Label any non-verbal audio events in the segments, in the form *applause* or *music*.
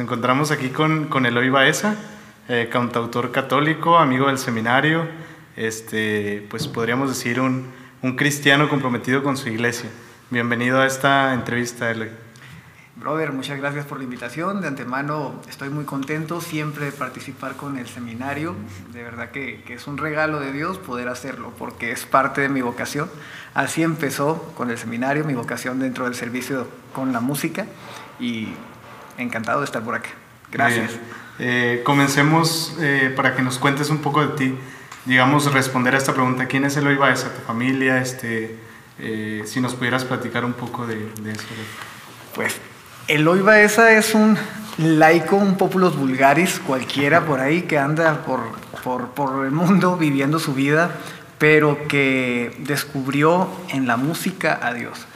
encontramos aquí con, con Eloy Baeza, eh, cantautor católico, amigo del seminario, este, pues podríamos decir un, un cristiano comprometido con su iglesia. Bienvenido a esta entrevista, Eloy. Brother, muchas gracias por la invitación. De antemano estoy muy contento siempre de participar con el seminario. De verdad que, que, es un regalo de Dios poder hacerlo porque es parte de mi vocación. Así empezó con el seminario, mi vocación dentro del servicio con la música y encantado de estar por acá. Gracias. Eh, comencemos eh, para que nos cuentes un poco de ti. Digamos, responder a esta pregunta. ¿Quién es Eloy Baeza? ¿Tu familia? Este, eh, si nos pudieras platicar un poco de, de eso. Pues Eloy Baeza es un laico, un populos vulgaris, cualquiera por ahí que anda por, por, por, el mundo viviendo su vida, pero que descubrió en la música a Dios.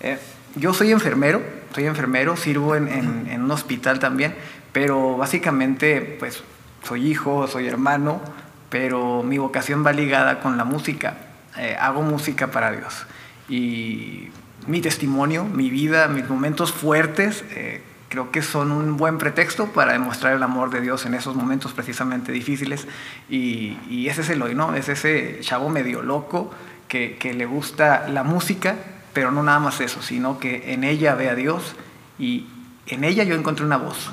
Eh, yo soy enfermero, soy enfermero, sirvo en, en, en, un hospital también, pero básicamente pues soy hijo, soy hermano, pero mi vocación va ligada con la música. Eh, hago música para Dios. Y mi testimonio, mi vida, mis momentos fuertes, eh, creo que son un buen pretexto para demostrar el amor de Dios en esos momentos precisamente difíciles. Y, y ese es el hoy, ¿no? Es ese chavo medio loco que, que, le gusta la música, pero no nada más eso, sino que en ella ve a Dios y en ella yo encontré una voz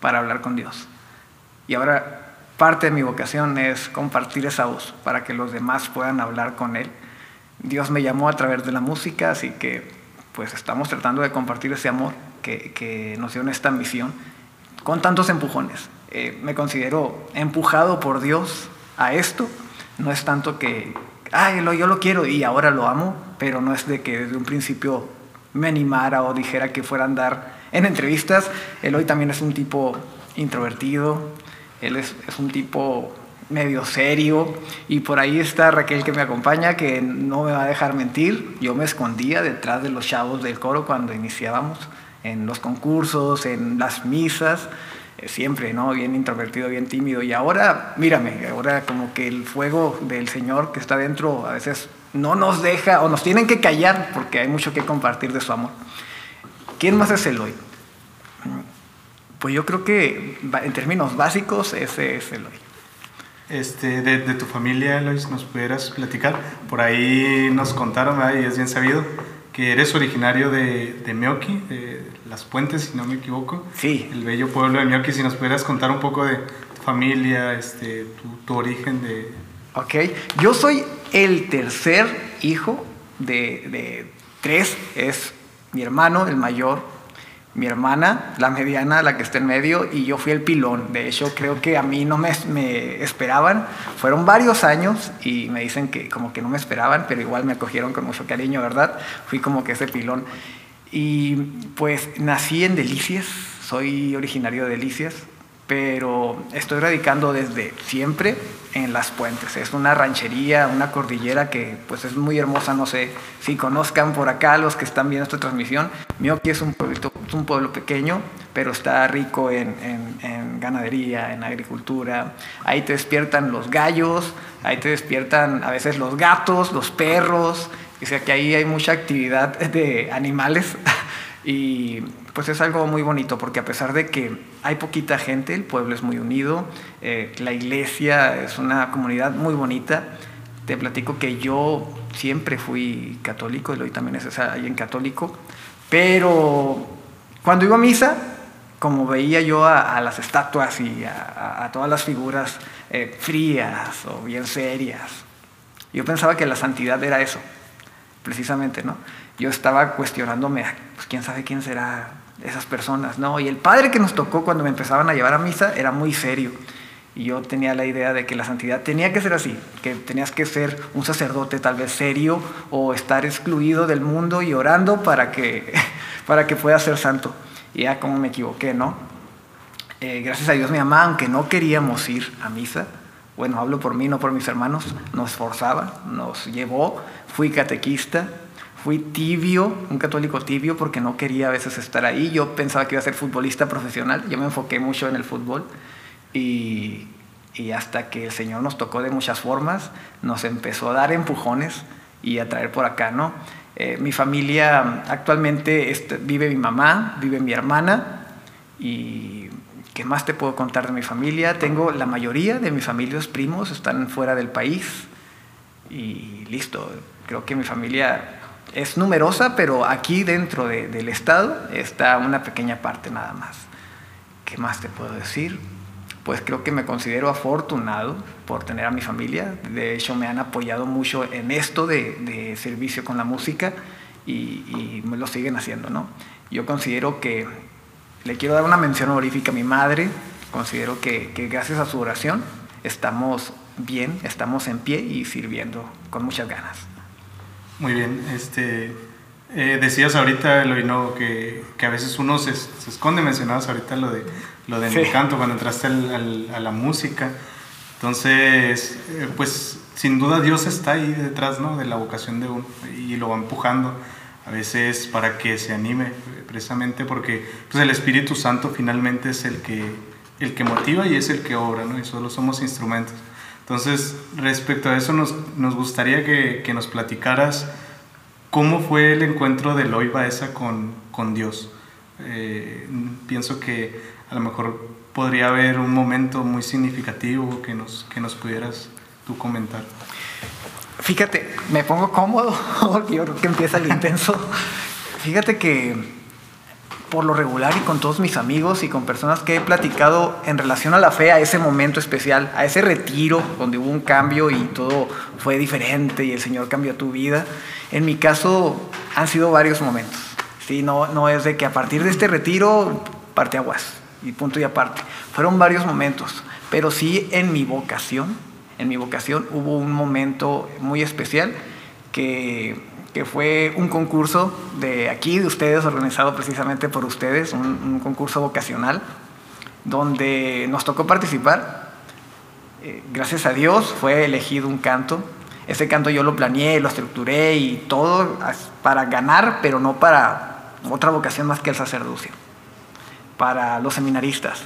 para hablar con Dios. Y ahora parte de mi vocación es compartir esa voz para que los demás puedan hablar con Él. Dios me llamó a través de la música, así que pues estamos tratando de compartir ese amor que, nos dio en esta misión con tantos empujones. Eh, me considero empujado por Dios a esto. No es tanto que, ay, yo lo quiero y ahora lo amo, pero no es de que desde un principio me animara o dijera que fuera a andar en entrevistas. Él hoy también es un tipo introvertido, él es, es un tipo medio serio y por ahí está Raquel que me acompaña que no me va a dejar mentir. Yo me escondía detrás de los chavos del coro cuando iniciábamos en los concursos, en las misas, siempre, ¿no? Bien introvertido, bien tímido y ahora, mírame, ahora como que el fuego del Señor que está dentro a veces no nos deja o nos tienen que callar porque hay mucho que compartir de su amor. ¿Quién más es Eloy? Pues yo creo que en términos básicos ese es Eloy. Este, de, de, tu familia, Eloy, nos pudieras platicar. Por ahí nos contaron, ¿verdad? y es bien sabido, que eres originario de, de Meoqui, de Las Puentes, si no me equivoco. Sí. El bello pueblo de Meoqui. Si nos pudieras contar un poco de tu familia, este, tu, tu origen de... Ok. Yo soy el tercer hijo de, de tres. Es mi hermano, el mayor, mi hermana, la mediana, la que está en medio, y yo fui el pilón. De hecho, creo que a mí no me, me, esperaban. Fueron varios años y me dicen que como que no me esperaban, pero igual me acogieron con mucho cariño, ¿verdad? Fui como que ese pilón. Y pues nací en Delicias, soy originario de Delicias, pero estoy radicando desde siempre en Las Puentes. Es una ranchería, una cordillera que pues es muy hermosa, no sé si conozcan por acá los que están viendo esta transmisión. Mioqui es un, pueblito, es un pueblo pequeño, pero está rico en, ganadería, en agricultura. Ahí te despiertan los gallos, ahí te despiertan a veces los gatos, los perros. Sea que ahí hay mucha actividad de animales. *laughs* Y pues es algo muy bonito porque a pesar de que hay poquita gente, el pueblo es muy unido, eh, la iglesia es una comunidad muy bonita. Te platico que yo siempre fui católico, y hoy también es alguien católico, pero cuando iba a misa, como veía yo a, las estatuas y a, a todas las figuras eh, frías o bien serias, yo pensaba que la santidad era eso, precisamente, ¿no? Yo estaba cuestionándome, pues quién sabe quién será esas personas, ¿no? Y el padre que nos tocó cuando me empezaban a llevar a misa era muy serio. Y yo tenía la idea de que la santidad tenía que ser así, que tenías que ser un sacerdote tal vez serio o estar excluido del mundo y orando para que, *laughs* para que puedas ser santo. Y ya como me equivoqué, ¿no? Eh, gracias a Dios mi mamá, aunque no queríamos ir a misa, bueno, hablo por mí, no por mis hermanos, nos forzaba, nos llevó, fui catequista, Fui tibio, un católico tibio, porque no quería a veces estar ahí. Yo pensaba que iba a ser futbolista profesional. Yo me enfoqué mucho en el fútbol. Y, y hasta que el Señor nos tocó de muchas formas, nos empezó a dar empujones y a traer por acá, ¿no? Eh, mi familia actualmente este, vive mi mamá, vive mi hermana Y ¿qué más te puedo contar de mi familia? Tengo la mayoría de mis familias primos están fuera del país y listo. Creo que mi familia es numerosa, pero aquí dentro del estado está una pequeña parte nada más. ¿Qué más te puedo decir? Pues creo que me considero afortunado por tener a mi familia. De hecho, me han apoyado mucho en esto de, servicio con la música y, me lo siguen haciendo, ¿no? Yo considero que le quiero dar una mención honorífica a mi madre. Considero que, que gracias a su oración estamos bien, estamos en pie y sirviendo con muchas ganas. Muy bien, este, eh, decías ahorita, Eloino, que, que a veces uno se, se, esconde, mencionabas ahorita lo de lo del sí. canto, cuando entraste al, a la música. Entonces, eh, pues sin duda Dios está ahí detrás ¿no? de la vocación de uno y lo va empujando a veces para que se anime, precisamente porque pues, el Espíritu Santo finalmente es el que, el que motiva y es el que obra, ¿no? y solo somos instrumentos. Entonces, respecto a eso, nos, nos gustaría que, que, nos platicaras cómo fue el encuentro de Eloy Baeza con, con Dios. Eh, pienso que a lo mejor podría haber un momento muy significativo que nos, que nos pudieras tú comentar. Fíjate, me pongo cómodo, *laughs* yo creo que empieza el intenso. Fíjate que por lo regular y con todos mis amigos y con personas que he platicado en relación a la fe, a ese momento especial, a ese retiro donde hubo un cambio y todo fue diferente y el Señor cambió tu vida. En mi caso han sido varios momentos. ¿sí? No, no es de que a partir de este retiro parte aguas y punto y aparte. Fueron varios momentos, pero sí en mi vocación, en mi vocación hubo un momento muy especial que que fue un concurso de aquí, de ustedes, organizado precisamente por ustedes, un, concurso vocacional, donde nos tocó participar. Eh, gracias a Dios fue elegido un canto. Ese canto yo lo planeé, lo estructuré y todo para ganar, pero no para otra vocación más que el sacerdocio, para los seminaristas.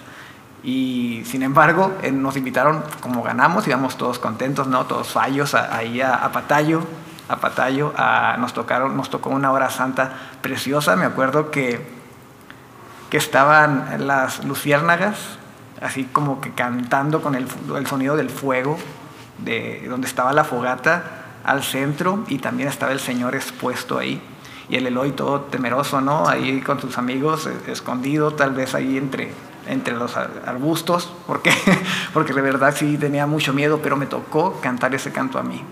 Y sin embargo, eh, nos invitaron, como ganamos, íbamos todos contentos, ¿no? Todos fallos ahí a, a Patayo, a Patayo, nos, tocaron, nos tocó una hora santa preciosa, me acuerdo que, que estaban las luciérnagas, así como que cantando con el, sonido del fuego, de donde estaba la fogata al centro y también estaba el Señor expuesto ahí. Y el Eloy todo temeroso, ¿no? Ahí con sus amigos, escondido, tal vez ahí entre, entre los arbustos, porque, *laughs* porque de verdad sí tenía mucho miedo, pero me tocó cantar ese canto a mí.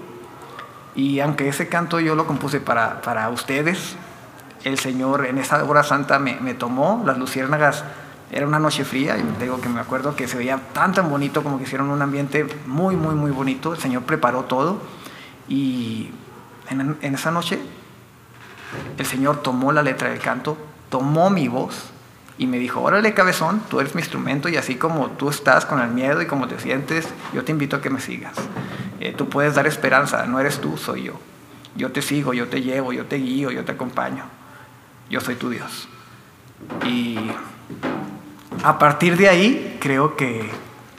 Y aunque ese canto yo lo compuse para, para ustedes, el Señor en esa hora santa me, me, tomó, las luciérnagas, era una noche fría, y digo que me acuerdo que se veía tan tan bonito como que hicieron un ambiente muy, muy, muy bonito, el Señor preparó todo y en, en esa noche el Señor tomó la letra del canto, tomó mi voz y me dijo, órale cabezón, tú eres mi instrumento y así como tú estás con el miedo y como te sientes, yo te invito a que me sigas. Eh, tú puedes dar esperanza, no eres tú, soy yo. Yo te sigo, yo te llevo, yo te guío, yo te acompaño. Yo soy tu Dios. Y a partir de ahí creo que,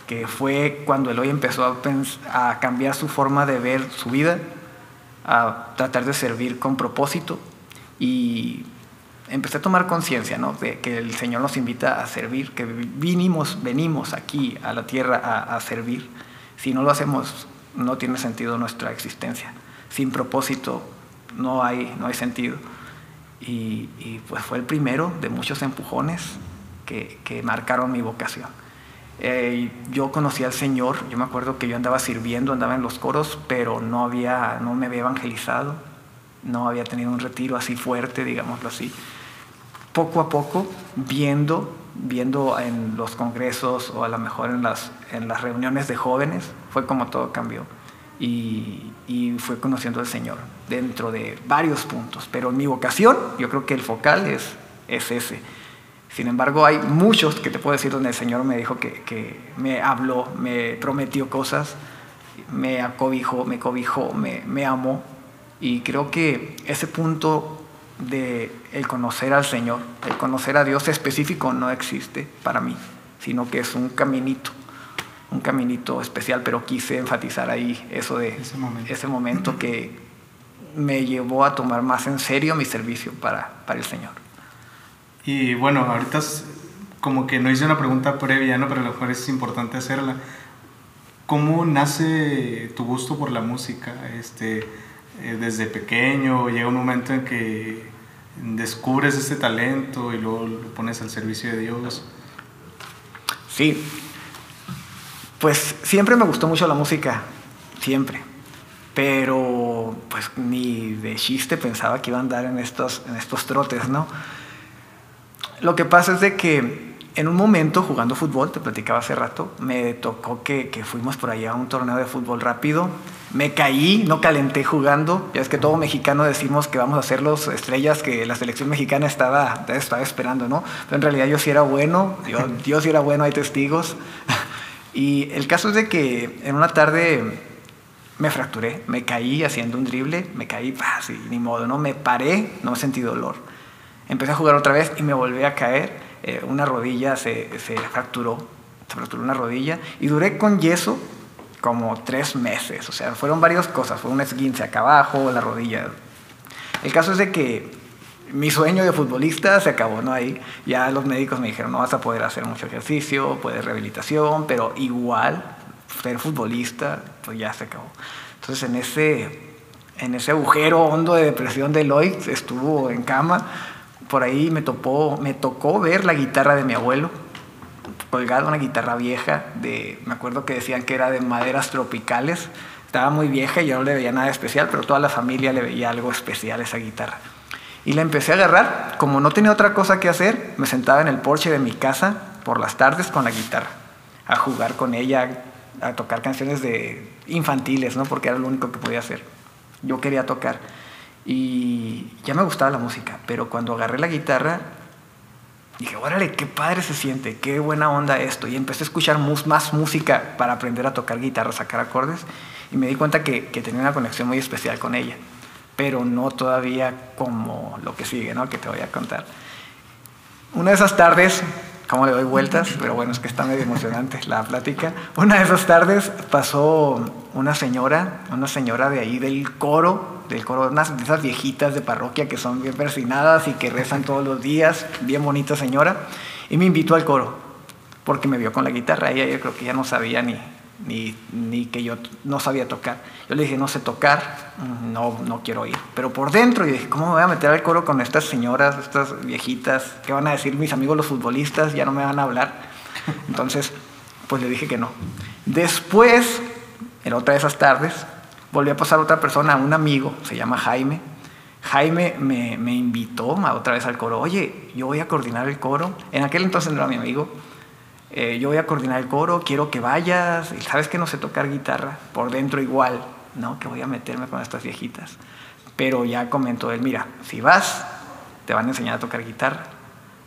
que fue cuando Eloy empezó a, a cambiar su forma de ver su vida, a tratar de servir con propósito y empecé a tomar conciencia ¿no? de que el Señor nos invita a servir, que vinimos, venimos aquí a la tierra a, a, servir. Si no lo hacemos, no tiene sentido nuestra existencia. Sin propósito no hay, no hay sentido. Y, pues fue el primero de muchos empujones que, que marcaron mi vocación. Eh, yo conocí al Señor, yo me acuerdo que yo andaba sirviendo, andaba en los coros, pero no, había, no me había evangelizado, no había tenido un retiro así fuerte, digámoslo así poco a poco, viendo, viendo en los congresos o a lo mejor en las, en las reuniones de jóvenes, fue como todo cambió. Y, y fue conociendo al Señor dentro de varios puntos. Pero mi vocación, yo creo que el focal es, es ese. Sin embargo, hay muchos que te puedo decir donde el Señor me dijo que, que me habló, me prometió cosas, me acobijó, me cobijó, me, me amó. Y creo que ese punto de el conocer al Señor, el conocer a Dios específico no existe para mí, sino que es un caminito, un caminito especial, pero quise enfatizar ahí eso de ese momento, ese momento que me llevó a tomar más en serio mi servicio para, para el Señor. Y bueno, ahorita como que no hice una pregunta previa, ¿no? pero a lo mejor es importante hacerla. ¿Cómo nace tu gusto por la música? Este, eh, desde pequeño, llega un momento en que descubres este talento y lo pones al servicio de Dios. Sí, pues siempre me gustó mucho la música, siempre. Pero pues ni de chiste pensaba que iba a andar en estos, en estos trotes, ¿no? Lo que pasa es de que en un momento jugando fútbol, te platicaba hace rato, me tocó que, que, fuimos por allá a un torneo de fútbol rápido. Me caí, no calenté jugando. Ya es que todo mexicano decimos que vamos a ser los estrellas que la selección mexicana estaba, estaba esperando, ¿no? Pero en realidad yo sí era bueno, yo, sí era bueno, hay testigos. *laughs* Y el caso es de que en una tarde me fracturé, me caí haciendo un drible, me caí, fácil, ni modo, ¿no? Me paré, no sentí dolor. Empecé a jugar otra vez y me volví a caer eh, una rodilla se, se, fracturó, se fracturó una rodilla y duré con yeso como tres meses, o sea, fueron varias cosas, fue un esguince acá abajo, la rodilla. El caso es de que mi sueño de futbolista se acabó, ¿no? Ahí ya los médicos me dijeron, no vas a poder hacer mucho ejercicio, puedes rehabilitación, pero igual ser futbolista, pues ya se acabó. Entonces en ese, en ese agujero hondo de depresión de Lloyd estuvo en cama por ahí me, topó, me tocó ver la guitarra de mi abuelo, colgada una guitarra vieja, de, me acuerdo que decían que era de maderas tropicales, estaba muy vieja y yo no le veía nada especial, pero toda la familia le veía algo especial a esa guitarra. Y la empecé a agarrar, como no tenía otra cosa que hacer, me sentaba en el porche de mi casa por las tardes con la guitarra, a jugar con ella, a tocar canciones de infantiles, ¿no? porque era lo único que podía hacer. Yo quería tocar. Y ya me gustaba la música, pero cuando agarré la guitarra, dije, órale, qué padre se siente, qué buena onda esto. Y empecé a escuchar más música para aprender a tocar guitarra, sacar acordes. Y me di cuenta que, que tenía una conexión muy especial con ella, pero no todavía como lo que sigue, ¿no? Que te voy a contar. Una de esas tardes, como le doy vueltas, pero bueno, es que está medio emocionante la plática. Una de esas tardes pasó una señora, una señora de ahí del coro del coro, de esas viejitas de parroquia que son bien persinadas y que rezan todos los días, bien bonita señora, y me invitó al coro, porque me vio con la guitarra, ella yo creo que ya no sabía ni, ni, que yo no sabía tocar. Yo le dije, no sé tocar, no, no quiero ir. Pero por dentro, yo dije, ¿cómo me voy a meter al coro con estas señoras, estas viejitas? ¿Qué van a decir mis amigos los futbolistas? Ya no me van a hablar. *laughs* Entonces, pues le dije que no. Después, en otra de esas tardes, volvió a pasar otra persona, un amigo, se llama Jaime. Jaime me, me, invitó otra vez al coro. Oye, yo voy a coordinar el coro. En aquel entonces no era mi amigo. Eh, yo voy a coordinar el coro, quiero que vayas. Y sabes que no sé tocar guitarra. Por dentro igual, ¿no? Que voy a meterme con estas viejitas. Pero ya comentó él, mira, si vas, te van a enseñar a tocar guitarra.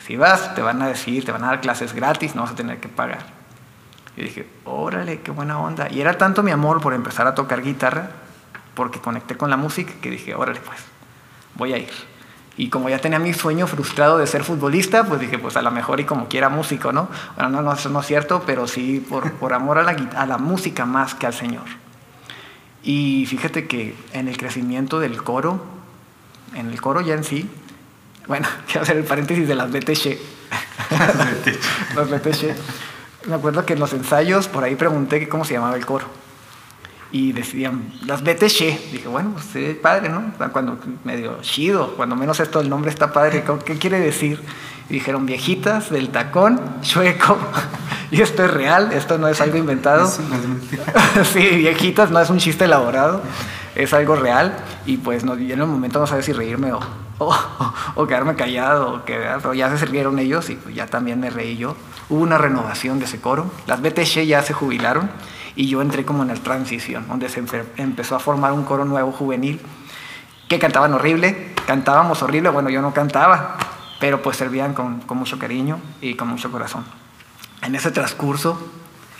Si vas, te van a decir, te van a dar clases gratis, no vas a tener que pagar. Y dije, órale, qué buena onda. Y era tanto mi amor por empezar a tocar guitarra, porque conecté con la música, que dije, órale, pues, voy a ir. Y como ya tenía mi sueño frustrado de ser futbolista, pues dije, pues a lo mejor y como quiera músico, ¿no? Bueno, no, no, eso no es cierto, pero sí por, por amor a la, a la música más que al Señor. Y fíjate que en el crecimiento del coro, en el coro ya en sí, bueno, *laughs* quiero hacer el paréntesis de las BTC. las BTC *laughs* me acuerdo que en los ensayos por ahí pregunté cómo se llamaba el coro. Y decían, las BTC. Dije, bueno, pues sí, padre, ¿no? Cuando medio chido, cuando menos esto el nombre está padre. ¿Qué quiere decir? Y dijeron, viejitas del tacón, chueco. *laughs* y esto es real, esto no es algo inventado. *laughs* sí, viejitas, no es un chiste elaborado, es algo real. Y pues no, en el momento no sabía si reírme o, *laughs* o, quedarme callado, o que, ya se rieron ellos y pues ya también me reí yo. Hubo una renovación de ese coro. Las BTC ya se jubilaron y yo entré como en la transición, donde se empezó a formar un coro nuevo juvenil que cantaban horrible, cantábamos horrible, bueno, yo no cantaba, pero pues servían con, con mucho cariño y con mucho corazón. En ese transcurso,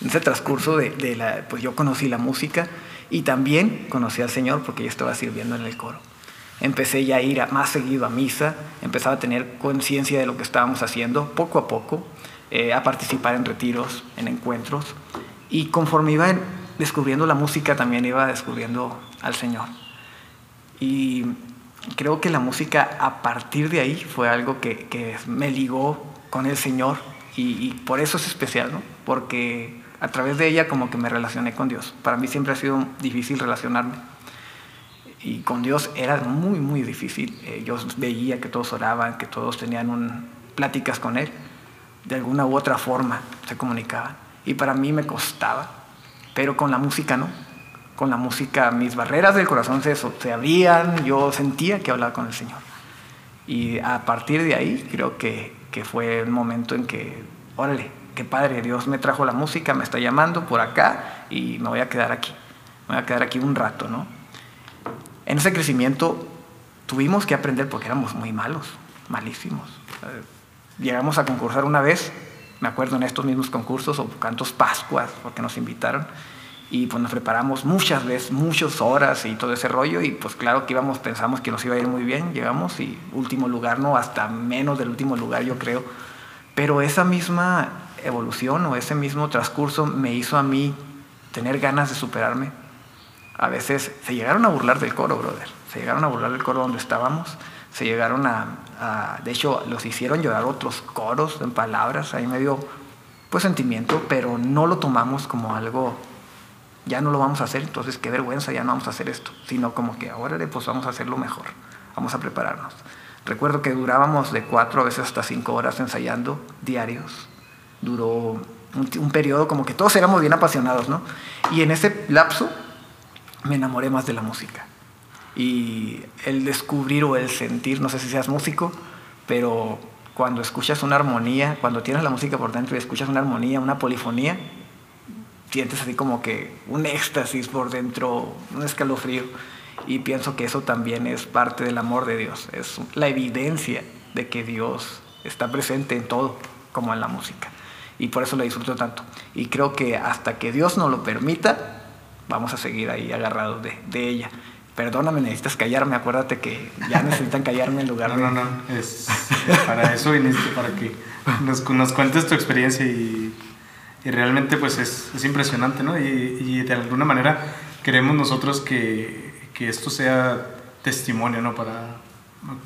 en ese transcurso de, pues yo conocí la música y también conocí al Señor porque yo estaba sirviendo en el coro. Empecé ya a ir más seguido a misa, empezaba a tener conciencia de lo que estábamos haciendo poco a poco, eh, a participar en retiros, en encuentros, y conforme iba descubriendo la música también iba descubriendo al Señor. Y creo que la música a partir de ahí fue algo que, que me ligó con el Señor Y, por eso es especial, ¿no? Porque a través de ella como que me relacioné con Dios. Para mí siempre ha sido difícil relacionarme. Y con Dios era muy, muy difícil. Eh, yo veía que todos oraban, que todos tenían un, pláticas con Él. De alguna u otra forma se comunicaban. Y para mí me costaba. Pero con la música no. Con la música mis barreras del corazón se, se abrían. Yo sentía que hablaba con el Señor. Y a partir de ahí creo que, que fue el momento en que, órale, qué padre, Dios me trajo la música, me está llamando por acá y me voy a quedar aquí. Me voy a quedar aquí un rato, ¿no? En ese crecimiento tuvimos que aprender porque éramos muy malos, malísimos. Eh, llegamos a concursar una vez, me acuerdo en estos mismos concursos o cantos Pascuas, porque nos invitaron, y pues nos preparamos muchas veces, muchas horas y todo ese rollo y pues claro que íbamos, pensamos que nos iba a ir muy bien, llegamos y último lugar, no, hasta menos del último lugar yo creo, pero esa misma evolución o ese mismo transcurso me hizo a mí tener ganas de superarme. A veces se llegaron a burlar del coro, brother, se llegaron a burlar del coro donde estábamos, se llegaron a, a de hecho los hicieron llorar otros coros en palabras, ahí me dio pues sentimiento, pero no lo tomamos como algo ya no lo vamos a hacer, entonces qué vergüenza, ya no vamos a hacer esto, sino como que ahora pues vamos a hacerlo mejor, vamos a prepararnos. Recuerdo que durábamos de cuatro a veces hasta cinco horas ensayando diarios. Duró un, un periodo como que todos éramos bien apasionados, ¿no? Y en ese lapso me enamoré más de la música. Y el descubrir o el sentir, no sé si seas músico, pero cuando escuchas una armonía, cuando tienes la música por dentro y escuchas una armonía, una polifonía, sientes así como que un éxtasis por dentro, un escalofrío. Y pienso que eso también es parte del amor de Dios, es la evidencia de que Dios está presente en todo, como en la música. Y por eso la disfruto tanto. Y creo que hasta que Dios nos lo permita, vamos a seguir ahí agarrados de, de ella. Perdóname, necesitas callarme, acuérdate que ya necesitan callarme en lugar no, de... No, no, es para eso viniste, para que nos, nos cuentes tu experiencia y y realmente pues es, es impresionante, ¿no? Y, y, de alguna manera queremos nosotros que, que, esto sea testimonio, ¿no? Para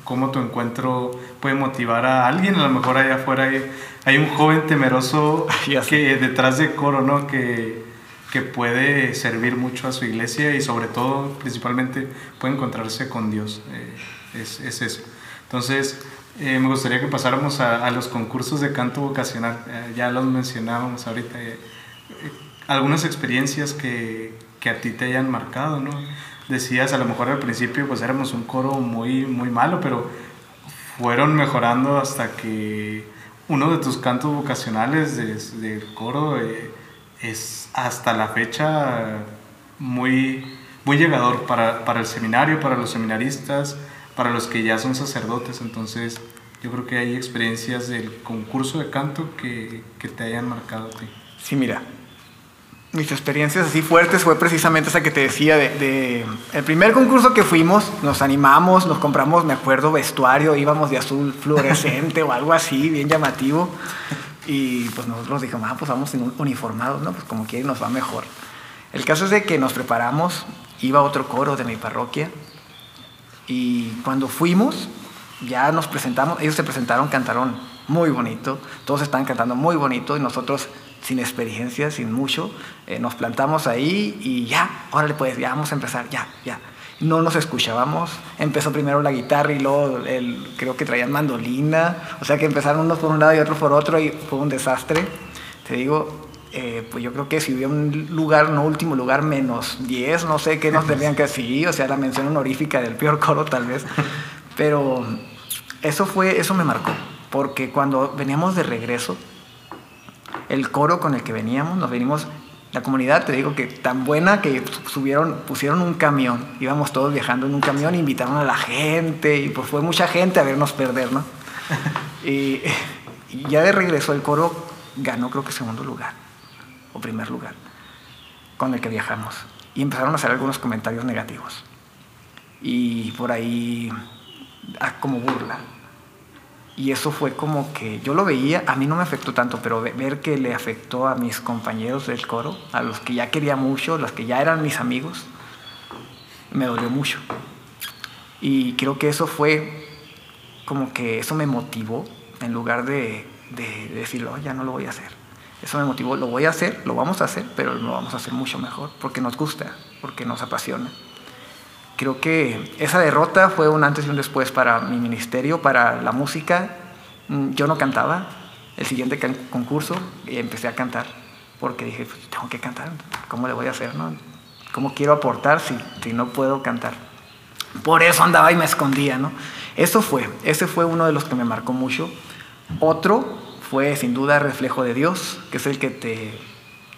cómo tu encuentro puede motivar a alguien, a lo mejor allá afuera hay, hay un joven temeroso *laughs* que detrás de coro, ¿no? Que, que puede servir mucho a su iglesia y sobre todo, principalmente, puede encontrarse con Dios. Eh, es, es eso. Entonces, eh, me gustaría que pasáramos a, los concursos de canto vocacional. Eh, ya los mencionábamos ahorita. Algunas experiencias que, que, a ti te hayan marcado, ¿no? Decías, a lo mejor al principio pues éramos un coro muy, muy malo, pero fueron mejorando hasta que uno de tus cantos vocacionales del de coro es hasta la fecha muy, muy llegador para, para el seminario, para los seminaristas para los que ya son sacerdotes. Entonces, yo creo que hay experiencias del concurso de canto que, que te hayan marcado a ti. Sí, mira, mis experiencias así fuertes fue precisamente esa que te decía de, de, el primer concurso que fuimos, nos animamos, nos compramos, me acuerdo, vestuario, íbamos de azul fluorescente *laughs* o algo así, bien llamativo. Y pues nosotros dijimos, ah, pues vamos uniformados, ¿no? Pues como quiera nos va mejor. El caso es de que nos preparamos, iba otro coro de mi parroquia, y cuando fuimos, ya nos presentamos, ellos se presentaron, cantaron muy bonito, todos estaban cantando muy bonito y nosotros sin experiencia, sin mucho, eh, nos plantamos ahí y ya, órale pues, ya vamos a empezar, ya, ya. No nos escuchábamos, empezó primero la guitarra y luego el, creo que traían mandolina, o sea que empezaron unos por un lado y otros por otro y fue un desastre. Te digo, eh, pues yo creo que si hubiera un lugar, no último lugar, menos 10, no sé qué nos tendrían que decir, o sea, la mención honorífica del peor coro tal vez, pero eso fue, eso me marcó, porque cuando veníamos de regreso, el coro con el que veníamos, nos venimos, la comunidad, te digo que tan buena que subieron, pusieron un camión, íbamos todos viajando en un camión, invitaron a la gente, y pues fue mucha gente a vernos perder, ¿no? *laughs* y, y ya de regreso el coro ganó creo que segundo lugar o primer lugar con el que viajamos. Y empezaron a hacer algunos comentarios negativos. Y por ahí, ah, como burla. Y eso fue como que yo lo veía, a mí no me afectó tanto, pero ver que le afectó a mis compañeros del coro, a los que ya quería mucho, los que ya eran mis amigos, me dolió mucho. Y creo que eso fue como que eso me motivó, en lugar de de, decirlo, ya no lo voy a hacer. Eso me motivó, lo voy a hacer, lo vamos a hacer, pero lo vamos a hacer mucho mejor, porque nos gusta, porque nos apasiona. Creo que esa derrota fue un antes y un después para mi ministerio, para la música. Mm, yo no cantaba, el siguiente concurso y empecé a cantar, porque dije, pues, tengo que cantar, ¿cómo le voy a hacer? No? ¿Cómo quiero aportar si, si no puedo cantar? Por eso andaba y me escondía, ¿no? Eso fue, ese fue uno de los que me marcó mucho. Otro fue sin duda Reflejo de Dios, que es el que te,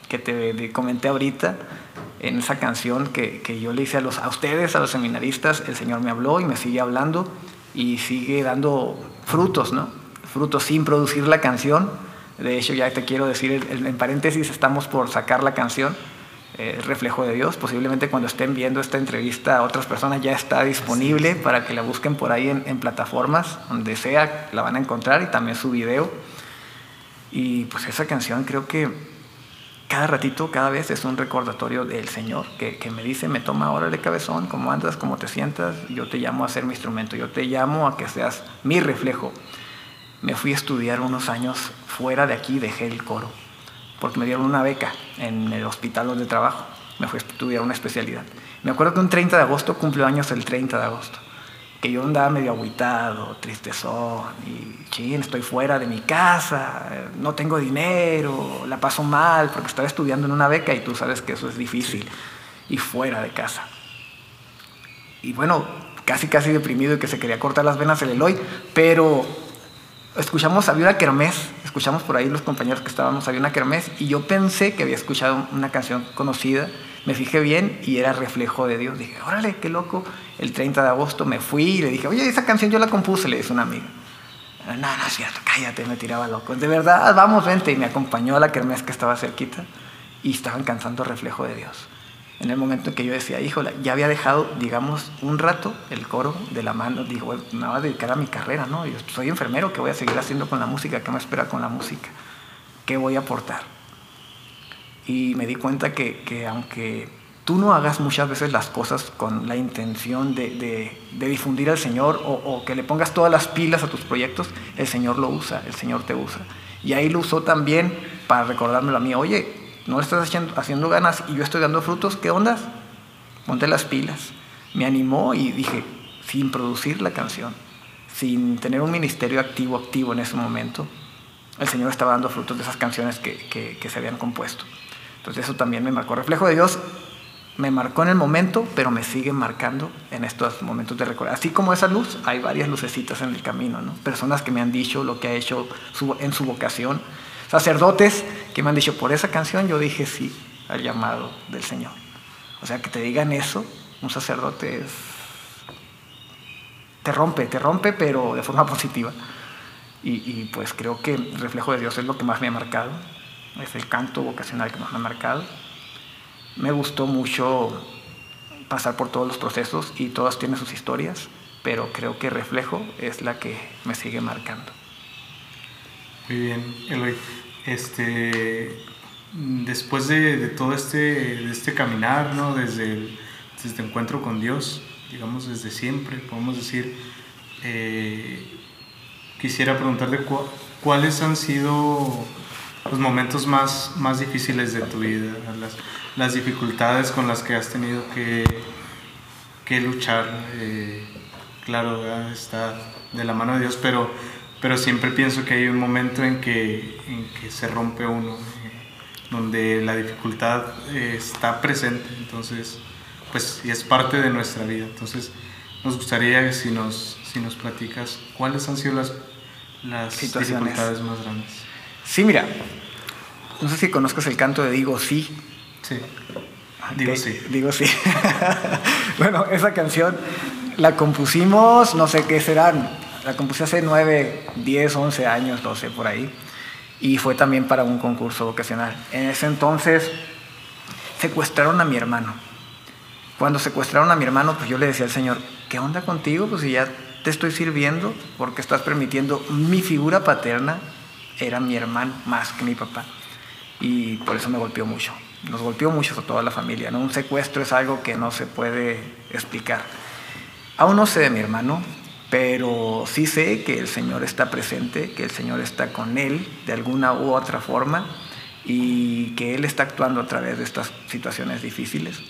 que te comenté ahorita en esa canción que, que, yo le hice a, los, a ustedes, a los seminaristas. El Señor me habló y me sigue hablando y sigue dando frutos, ¿no? Frutos sin producir la canción. De hecho, ya te quiero decir, en paréntesis, estamos por sacar la canción eh, reflejo de Dios. Posiblemente cuando estén viendo esta entrevista a otras personas ya está disponible para que la busquen por ahí en, plataformas, donde sea, la van a encontrar y también su video. Y pues esa canción creo que cada ratito, cada vez es un recordatorio del Señor que, me dice, me toma ahora de cabezón, cómo andas, cómo te sientas, yo te llamo a ser mi instrumento, yo te llamo a que seas mi reflejo. Me fui a estudiar unos años fuera de aquí, dejé el coro porque me dieron una beca en el hospital donde trabajo. Me fui a estudiar una especialidad. Me acuerdo que un 30 de agosto cumplió años el 30 de agosto. Que yo andaba medio aguitado, tristezón, y chin, estoy fuera de mi casa, no tengo dinero, la paso mal, porque estaba estudiando en una beca y tú sabes que eso es difícil, y fuera de casa. Y bueno, casi casi deprimido y que se quería cortar las venas el Eloy, pero escuchamos, había una kermés, escuchamos por ahí los compañeros que estábamos, había una kermés, y yo pensé que había escuchado una canción conocida, me fijé bien y era reflejo de Dios. Dije, órale, qué loco. El 30 de agosto me fui y le dije, oye, esa canción yo la compuse, le dice una amiga. No, no es cierto, cállate, me tiraba loco. De verdad, vamos, vente. Y me acompañó a la kermés que estaba cerquita y estaban cantando reflejo de Dios en el momento en que yo decía, híjole, ya había dejado, digamos, un rato el coro de la mano, digo, me voy a dedicar a mi carrera, ¿no? Yo soy enfermero, ¿qué voy a seguir haciendo con la música? ¿Qué me espera con la música? ¿Qué voy a aportar? Y me di cuenta que, aunque tú no hagas muchas veces las cosas con la intención de, difundir al Señor o, o, que le pongas todas las pilas a tus proyectos, el Señor lo usa, el Señor te usa. Y ahí lo usó también para recordármelo a mí, oye, no estás haciendo, haciendo ganas y yo estoy dando frutos, ¿qué ondas? Ponte las pilas. Me animó y dije, sin producir la canción, sin tener un ministerio activo, activo en ese momento, el Señor estaba dando frutos de esas canciones que, que, se habían compuesto. Entonces eso también me marcó. Reflejo de Dios me marcó en el momento, pero me sigue marcando en estos momentos de recuerdo. Así como esa luz, hay varias lucecitas en el camino, ¿no? Personas que me han dicho lo que ha hecho en su vocación sacerdotes que me han dicho, por esa canción yo dije sí al llamado del Señor. O sea, que te digan eso, un sacerdote es... te rompe, te rompe, pero de forma *laughs* positiva. Y, pues creo que el reflejo de Dios es lo que más me ha marcado, es el canto vocacional que me ha marcado. Me gustó mucho pasar por todos los procesos y todas tienen sus historias, pero creo que reflejo es la que me sigue marcando. Muy bien, Eloy. Este, después de, todo este, este caminar, ¿no? desde, el, desde encuentro con Dios, digamos desde siempre, podemos decir, eh, quisiera preguntarte cuáles han sido los momentos más, más difíciles de tu vida, las, las dificultades con las que has tenido que, que luchar. Eh, claro, está de la mano de Dios, pero pero siempre pienso que hay un momento en que, en que se rompe uno, eh, donde la dificultad eh, está presente, entonces, pues, y es parte de nuestra vida. Entonces, nos gustaría si nos, si nos platicas cuáles han sido las, las dificultades más grandes. Sí, mira, no sé si conozcas el canto de Digo Sí. Sí. Digo sí. Digo sí. *laughs* bueno, esa canción la compusimos, no sé qué serán, la compuse hace 9, 10, 11 años, 12 por ahí. Y fue también para un concurso vocacional. En ese entonces secuestraron a mi hermano. Cuando secuestraron a mi hermano, pues yo le decía al Señor, ¿qué onda contigo? Pues si ya te estoy sirviendo, porque estás permitiendo mi figura paterna era mi hermano más que mi papá. Y por eso me golpeó mucho. Nos golpeó mucho a toda la familia. Un secuestro es algo que no se puede explicar. Aún no sé de mi hermano, pero sí sé que el Señor está presente, que el Señor está con él de alguna u otra forma y que Él está actuando a través de estas situaciones difíciles.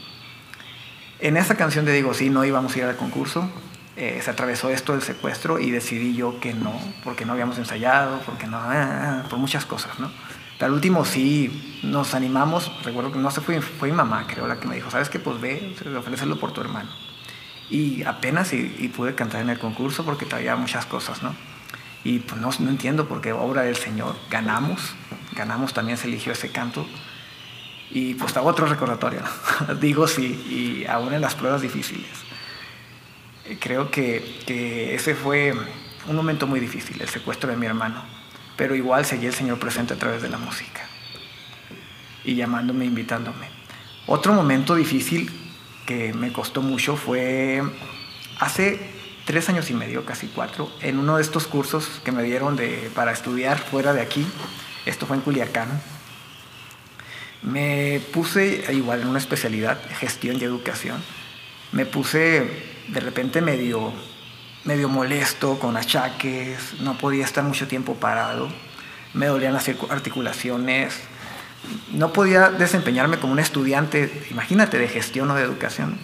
En esa canción te digo, sí, no íbamos a ir al concurso, eh, se atravesó esto del secuestro y decidí yo que no, porque no habíamos ensayado, porque no, ah, ah, por muchas cosas, ¿no? Al último sí nos animamos, recuerdo que no se fue, fue mi mamá, creo, la que me dijo, ¿sabes qué? Pues ve, ofrecerlo por tu hermano. Y apenas y, pude cantar en el concurso porque traía muchas cosas, ¿no? Y pues no, no entiendo por qué obra del Señor ganamos, ganamos también se eligió ese canto. Y pues estaba otro recordatorio, *laughs* digo sí, y aún en las pruebas difíciles. Creo que, que ese fue un momento muy difícil, el secuestro de mi hermano, pero igual seguía el Señor presente a través de la música y llamándome, invitándome. Otro momento difícil que me costó mucho fue hace tres años y medio, casi cuatro, en uno de estos cursos que me dieron de, para estudiar fuera de aquí, esto fue en Culiacán, me puse igual en una especialidad, gestión y educación, me puse de repente medio, medio molesto, con achaques, no podía estar mucho tiempo parado, me dolían las articulaciones, no podía desempeñarme como un estudiante, imagínate, de gestión o de educación.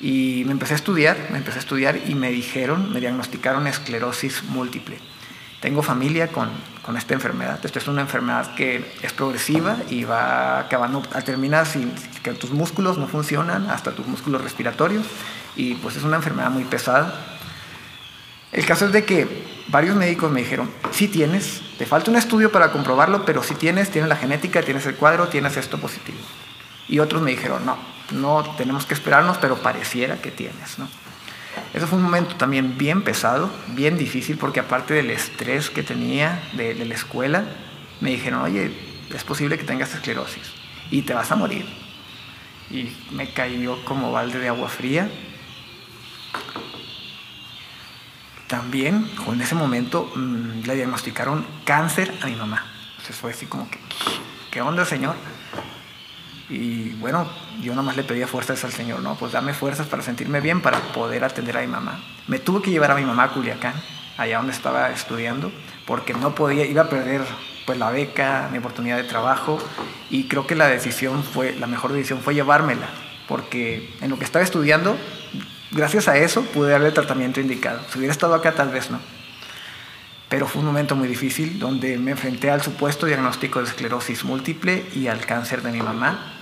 Y me empecé a estudiar, me empecé a estudiar y me dijeron, me diagnosticaron esclerosis múltiple. Tengo familia con, con esta enfermedad. Esta es una enfermedad que es progresiva y va acabando, a terminar sin que tus músculos no funcionan, hasta tus músculos respiratorios. Y pues es una enfermedad muy pesada. El caso es de que varios médicos me dijeron, sí tienes, te falta un estudio para comprobarlo, pero sí tienes, tienes la genética, tienes el cuadro, tienes esto positivo. Y otros me dijeron, no, no tenemos que esperarnos, pero pareciera que tienes. ¿no? Eso fue un momento también bien pesado, bien difícil, porque aparte del estrés que tenía de, la escuela, me dijeron, oye, es posible que tengas esclerosis y te vas a morir. Y me cayó como balde de agua fría también, en ese momento, mm, le diagnosticaron cáncer a mi mamá. Entonces fue así como que, ¿qué onda, Señor? Y bueno, yo nomás le pedía fuerzas al Señor, ¿no? Pues dame fuerzas para sentirme bien, para poder atender a mi mamá. Me tuve que llevar a mi mamá a Culiacán, allá donde estaba estudiando, porque no podía, iba a perder pues la beca, mi oportunidad de trabajo, y creo que la decisión fue, la mejor decisión fue llevármela, porque en lo que estaba estudiando gracias a eso pude darle el tratamiento indicado. Si hubiera estado acá, tal vez no. Pero fue un momento muy difícil donde me enfrenté al supuesto diagnóstico de esclerosis múltiple y al cáncer de mi mamá.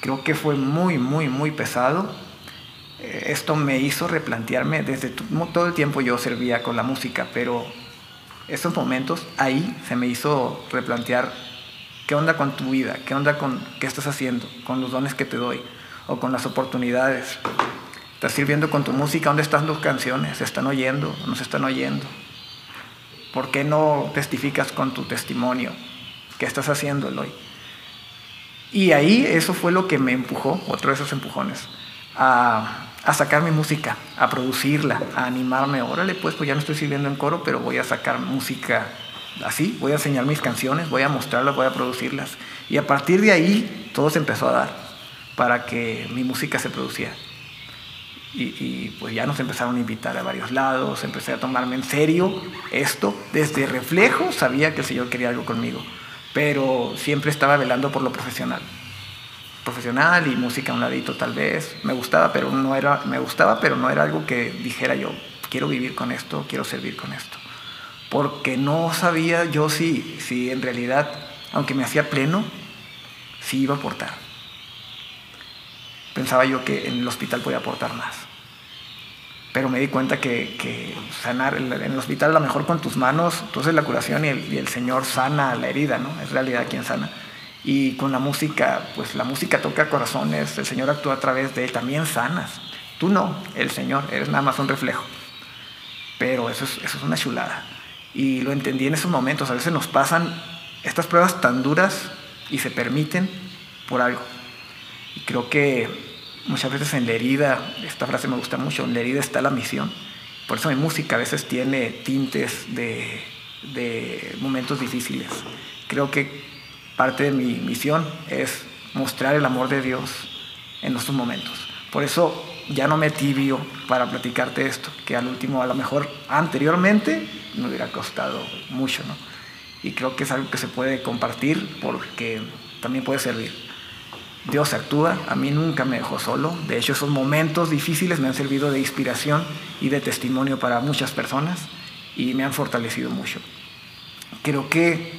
Creo que fue muy, muy, muy pesado. Eh, esto me hizo replantearme, desde todo el tiempo yo servía con la música, pero esos momentos ahí se me hizo replantear qué onda con tu vida, qué onda con qué estás haciendo, con los dones que te doy o con las oportunidades Estás sirviendo con tu música, ¿dónde están tus canciones? ¿Se están oyendo? ¿No se están oyendo? ¿Por qué no testificas con tu testimonio? ¿Qué estás haciendo, hoy? Y ahí eso fue lo que me empujó, otro de esos empujones, a, sacar mi música, a producirla, a animarme. Órale, pues, pues ya no estoy sirviendo en coro, pero voy a sacar música así, voy a enseñar mis canciones, voy a mostrarlas, voy a producirlas. Y a partir de ahí todo se empezó a dar para que mi música se produciera. Y, pues ya nos empezaron a invitar a varios lados, empecé a tomarme en serio esto. Desde reflejo sabía que el Señor quería algo conmigo, pero siempre estaba velando por lo profesional. Profesional y música a un ladito tal vez. Me gustaba, pero no era, me gustaba, pero no era algo que dijera yo, quiero vivir con esto, quiero servir con esto. Porque no sabía yo si, si en realidad, aunque me hacía pleno, si iba a aportar pensaba yo que en el hospital podía aportar más. Pero me di cuenta que, sanar, en el hospital a lo mejor con tus manos, entonces la curación y el, y el Señor sana la herida, ¿no? Es realidad quien sana. Y con la música, pues la música toca corazones, el Señor actúa a través de él, también sanas. Tú no, el Señor, eres nada más un reflejo. Pero eso es, eso es una chulada. Y lo entendí en esos momentos. A veces nos pasan estas pruebas tan duras y se permiten por algo. Y creo que muchas veces en la herida, esta frase me gusta mucho, en la herida está la misión. Por eso mi música a veces tiene tintes de, de momentos difíciles. Creo que parte de mi misión es mostrar el amor de Dios en nuestros momentos. Por eso ya no me tibio para platicarte esto, que al último, a lo mejor anteriormente, me hubiera costado mucho, ¿no? Y creo que es algo que se puede compartir porque también puede servir. Dios actúa, a mí nunca me dejó solo, de hecho esos momentos difíciles me han servido de inspiración y de testimonio para muchas personas y me han fortalecido mucho. Creo que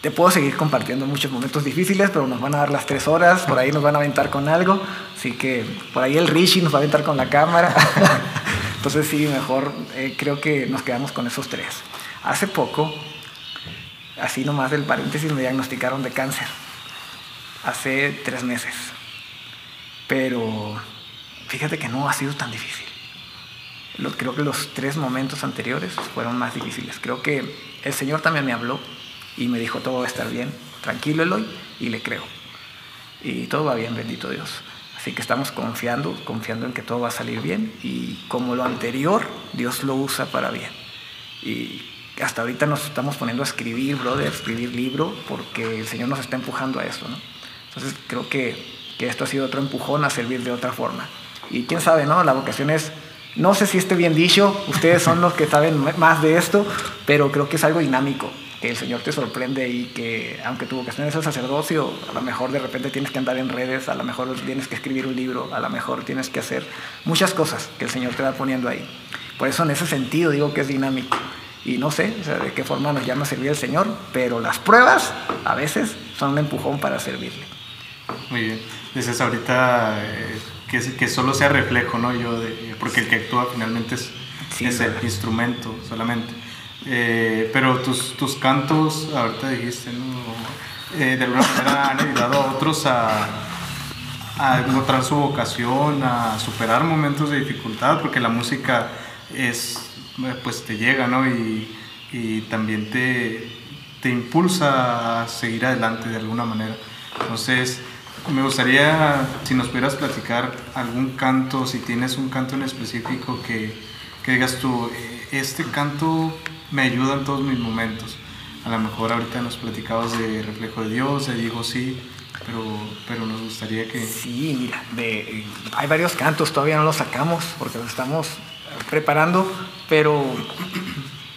te puedo seguir compartiendo muchos momentos difíciles, pero nos van a dar las tres horas, por ahí nos van a aventar con algo, así que por ahí el Rishi nos va a aventar con la cámara. *laughs* Entonces sí, mejor eh, creo que nos quedamos con esos tres. Hace poco, así nomás del paréntesis, me diagnosticaron de cáncer. Hace tres meses. Pero fíjate que no ha sido tan difícil. Creo que los tres momentos anteriores fueron más difíciles. Creo que el Señor también me habló y me dijo, todo va a estar bien, tranquilo Eloy, y le creo. Y todo va bien, bendito Dios. Así que estamos confiando, confiando en que todo va a salir bien y como lo anterior, Dios lo usa para bien. Y hasta ahorita nos estamos poniendo a escribir, brother, escribir libro, porque el Señor nos está empujando a eso, ¿no? Entonces creo que, que esto ha sido otro empujón a servir de otra forma. Y quién sabe, ¿no? La vocación es, no sé si esté bien dicho, ustedes son los que saben más de esto, pero creo que es algo dinámico que el Señor te sorprende y que aunque tu vocación es el sacerdocio, a lo mejor de repente tienes que andar en redes, a lo mejor tienes que escribir un libro, a lo mejor tienes que hacer muchas cosas que el Señor te va poniendo ahí. Por eso en ese sentido digo que es dinámico. Y no sé de qué forma nos llama a servir el Señor, pero las pruebas a veces son un empujón para servirle. Muy bien. Dices ahorita eh, que, que, solo sea reflejo, ¿no? Yo porque el que actúa finalmente es, es el instrumento solamente. Eh, pero tus, tus cantos, ahorita dijiste, ¿no? Eh, de alguna manera han ayudado a otros a, a, encontrar su vocación, a superar momentos de dificultad, porque la música es, pues te llega, ¿no? Y, y también te, te impulsa a seguir adelante de alguna manera. Entonces, me gustaría si nos pudieras platicar algún canto, si tienes un canto en específico que, que digas tú, eh, este canto me ayuda en todos mis momentos. A lo mejor ahorita nos platicabas de Reflejo de Dios, de Digo Sí, pero, pero nos gustaría que... Sí, mira, de, hay varios cantos, todavía no los sacamos porque los estamos preparando, pero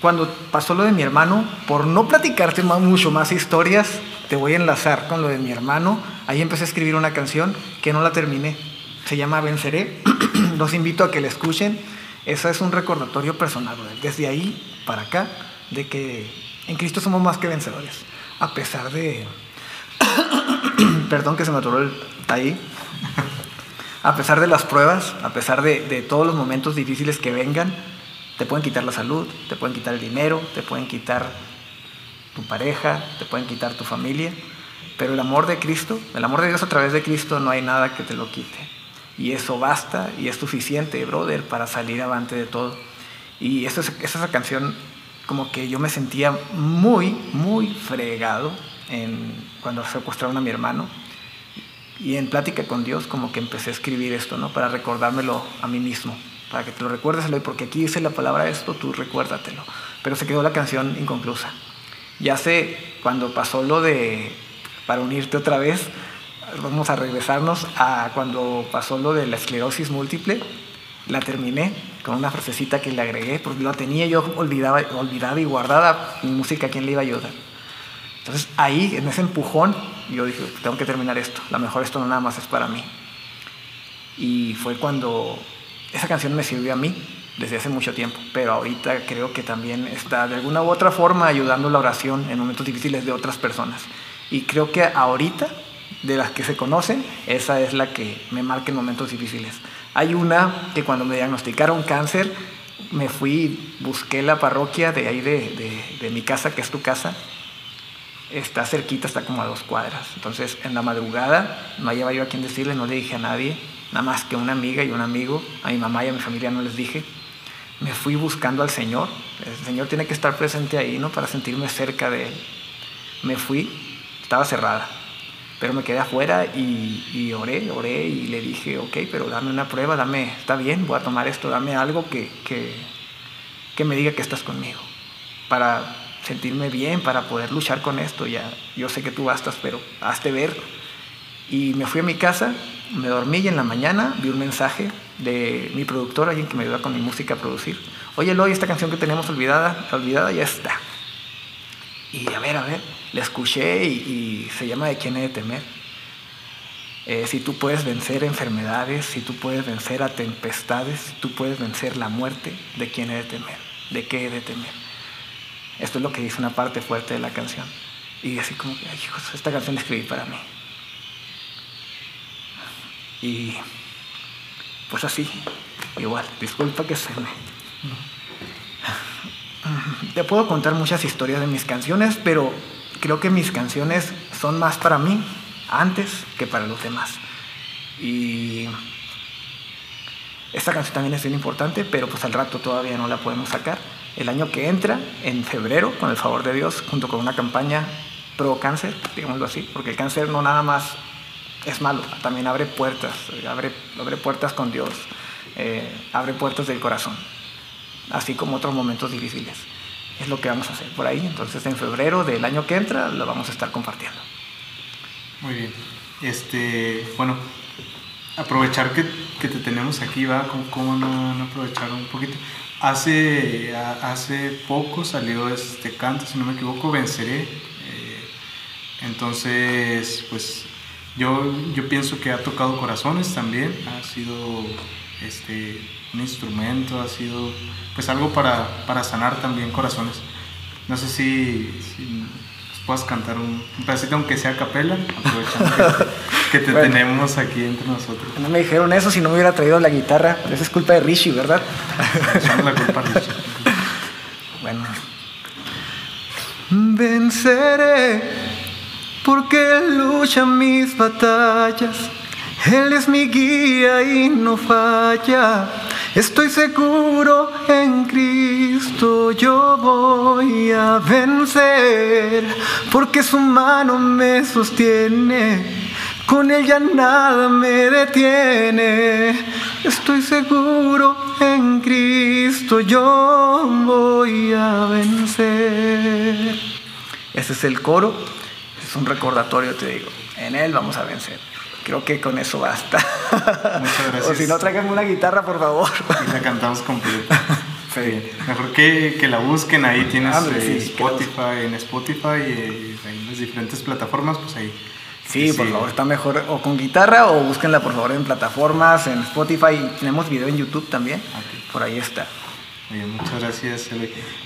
cuando pasó lo de mi hermano, por no platicarte más, mucho más historias, te voy a enlazar con lo de mi hermano. Ahí empecé a escribir una canción que no la terminé. Se llama Venceré. *clears throat* Los invito a que la escuchen. Eso es un recordatorio personal. Desde ahí para acá, de que en Cristo somos más que vencedores. A pesar de... *clears throat* Perdón que se me atoró el ahí. A pesar de las pruebas, a pesar de todos los momentos difíciles que vengan, te pueden quitar la salud, te pueden quitar el dinero, te pueden quitar tu pareja, te pueden quitar tu familia, pero el amor de Cristo, el amor de Dios a través de Cristo no hay nada que te lo quite. Y eso basta y es suficiente, brother, para salir avante de todo. Y esa es, esa canción como que yo me sentía muy, muy fregado en, cuando secuestraron a mi hermano. Y en plática con Dios como que empecé a escribir esto, ¿no? Para recordármelo a mí mismo, para que te lo recuerdes, porque aquí dice la palabra esto, tú recuérdatelo. Pero se quedó la canción inconclusa. Ya sé, cuando pasó lo de, para unirte otra vez, vamos a regresarnos a cuando pasó lo de la esclerosis múltiple, la terminé con una frasecita que le agregué, porque lo tenía yo olvidaba, olvidada y guardada, mi música, ¿quién le iba a ayudar? Entonces ahí, en ese empujón, yo dije, tengo que terminar esto, a lo mejor esto no nada más es para mí. Y fue cuando esa canción me sirvió a mí desde hace mucho tiempo, pero ahorita creo que también está de alguna u otra forma ayudando la oración en momentos difíciles de otras personas. Y creo que ahorita, de las que se conocen, esa es la que me marca en momentos difíciles. Hay una que cuando me diagnosticaron cáncer, me fui, busqué la parroquia de ahí de, mi casa, que es tu casa. Está cerquita, está como a dos cuadras. Entonces, en la madrugada, no había yo a quien decirle, no le dije a nadie, nada más que una amiga y un amigo, a mi mamá y a mi familia no les dije. Me fui buscando al Señor. El Señor tiene que estar presente ahí, ¿no? Para sentirme cerca de Él. Me fui, estaba cerrada pero me quedé afuera y, oré, oré y le dije, ok, pero dame una prueba, dame, está bien, voy a tomar esto, dame algo que, que, que me diga que estás conmigo, para sentirme bien, para poder luchar con esto. Ya, yo sé que tú bastas, pero hazte ver. Y me fui a mi casa me dormí y en la mañana vi un mensaje de mi productor, alguien que me ayuda con mi música a producir. Oye, Eloy, esta canción que tenemos olvidada, olvidada ya está. Y a ver, a ver, la escuché y, se llama De quién he de temer. Eh, si tú puedes vencer enfermedades, si tú puedes vencer a tempestades, si tú puedes vencer la muerte, ¿de quién he de temer? ¿De qué he de temer? Esto es lo que dice una parte fuerte de la canción. Y así como que, ay, hijos, esta canción la escribí para mí. Y pues así, igual, disculpa que se me... Te puedo contar muchas historias de mis canciones, pero creo que mis canciones son más para mí antes que para los demás. Y esta canción también es bien importante, pero pues al rato todavía no la podemos sacar. El año que entra, en febrero, con el favor de Dios, junto con una campaña pro cáncer, digámoslo así, porque el cáncer no nada más es malo, también abre puertas, abre, abre puertas con Dios, eh, abre puertas del corazón, así como otros momentos difíciles. Es lo que vamos a hacer por ahí, entonces en febrero del año que entra lo vamos a estar compartiendo. Muy bien. Este, bueno, aprovechar que, que te tenemos aquí, va, ¿cómo, no, aprovechar un poquito? Hace, hace poco salió este canto, si no me equivoco, Venceré. Eh, entonces, pues yo, yo pienso que ha tocado corazones también, ha sido este, un instrumento, ha sido pues algo para, para sanar también corazones. No sé si, puedas cantar un, pedacito, aunque sea a capela, aprovechando que, *laughs* te tenemos aquí entre nosotros. No me dijeron eso si no me hubiera traído la guitarra, esa es culpa de Rishi, ¿verdad? Echamos la culpa a Rishi. *laughs* bueno. Venceré porque Él lucha mis batallas. Él es mi guía y no falla. Estoy seguro en Cristo, yo voy a vencer, porque su mano me sostiene, con ella nada me detiene. Estoy seguro en Cristo, yo voy a vencer. Ese es el coro es un recordatorio, te digo. En él vamos a vencer. Creo que con eso basta. Muchas gracias. *laughs* o si no, tráiganme una guitarra, por favor. Y la cantamos completa. *laughs* Sí. Mejor que, que, la busquen ahí, tienes eh, Spotify, en Spotify y en las diferentes plataformas, pues ahí. Sí, por favor, está mejor o con guitarra o búsquenla por favor en plataformas, en Spotify. Tenemos video en YouTube también. Por ahí está. Muchas gracias.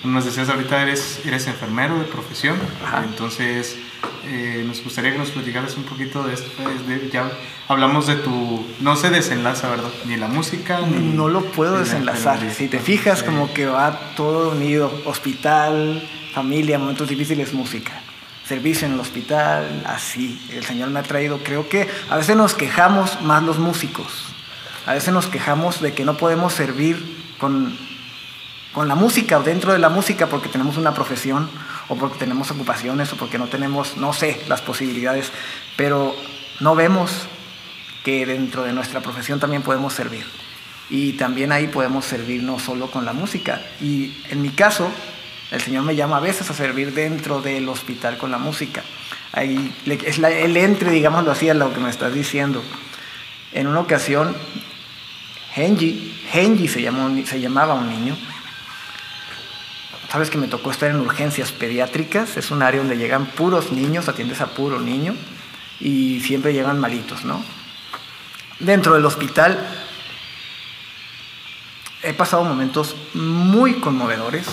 Nos decías ahorita eres, eres enfermero de profesión, entonces eh, nos gustaría que nos platicaras un poquito de esto. Pues, ya hablamos de tu, no se desenlaza, ¿verdad? Ni la música. Ni, no lo puedo desenlazar. Si te fijas, como que va todo unido, hospital, familia, momentos difíciles, música. Servicio en el hospital, así. El Señor me ha traído, creo que a veces nos quejamos más los músicos. A veces nos quejamos de que no podemos servir con con la música o dentro de la música porque tenemos una profesión o porque tenemos ocupaciones o porque no tenemos, no sé, las posibilidades, pero no vemos que dentro de nuestra profesión también podemos servir. Y también ahí podemos servir no solo con la música. Y en mi caso, el Señor me llama a veces a servir dentro del hospital con la música. Ahí es el entre, digámoslo así, a lo que me estás diciendo. En una ocasión, Genji, Genji se, llamó, se llamaba un niño, Sabes que me tocó estar en urgencias pediátricas, es un área donde llegan puros niños, atiendes a puro niño y siempre llegan malitos, ¿no? Dentro del hospital he pasado momentos muy conmovedores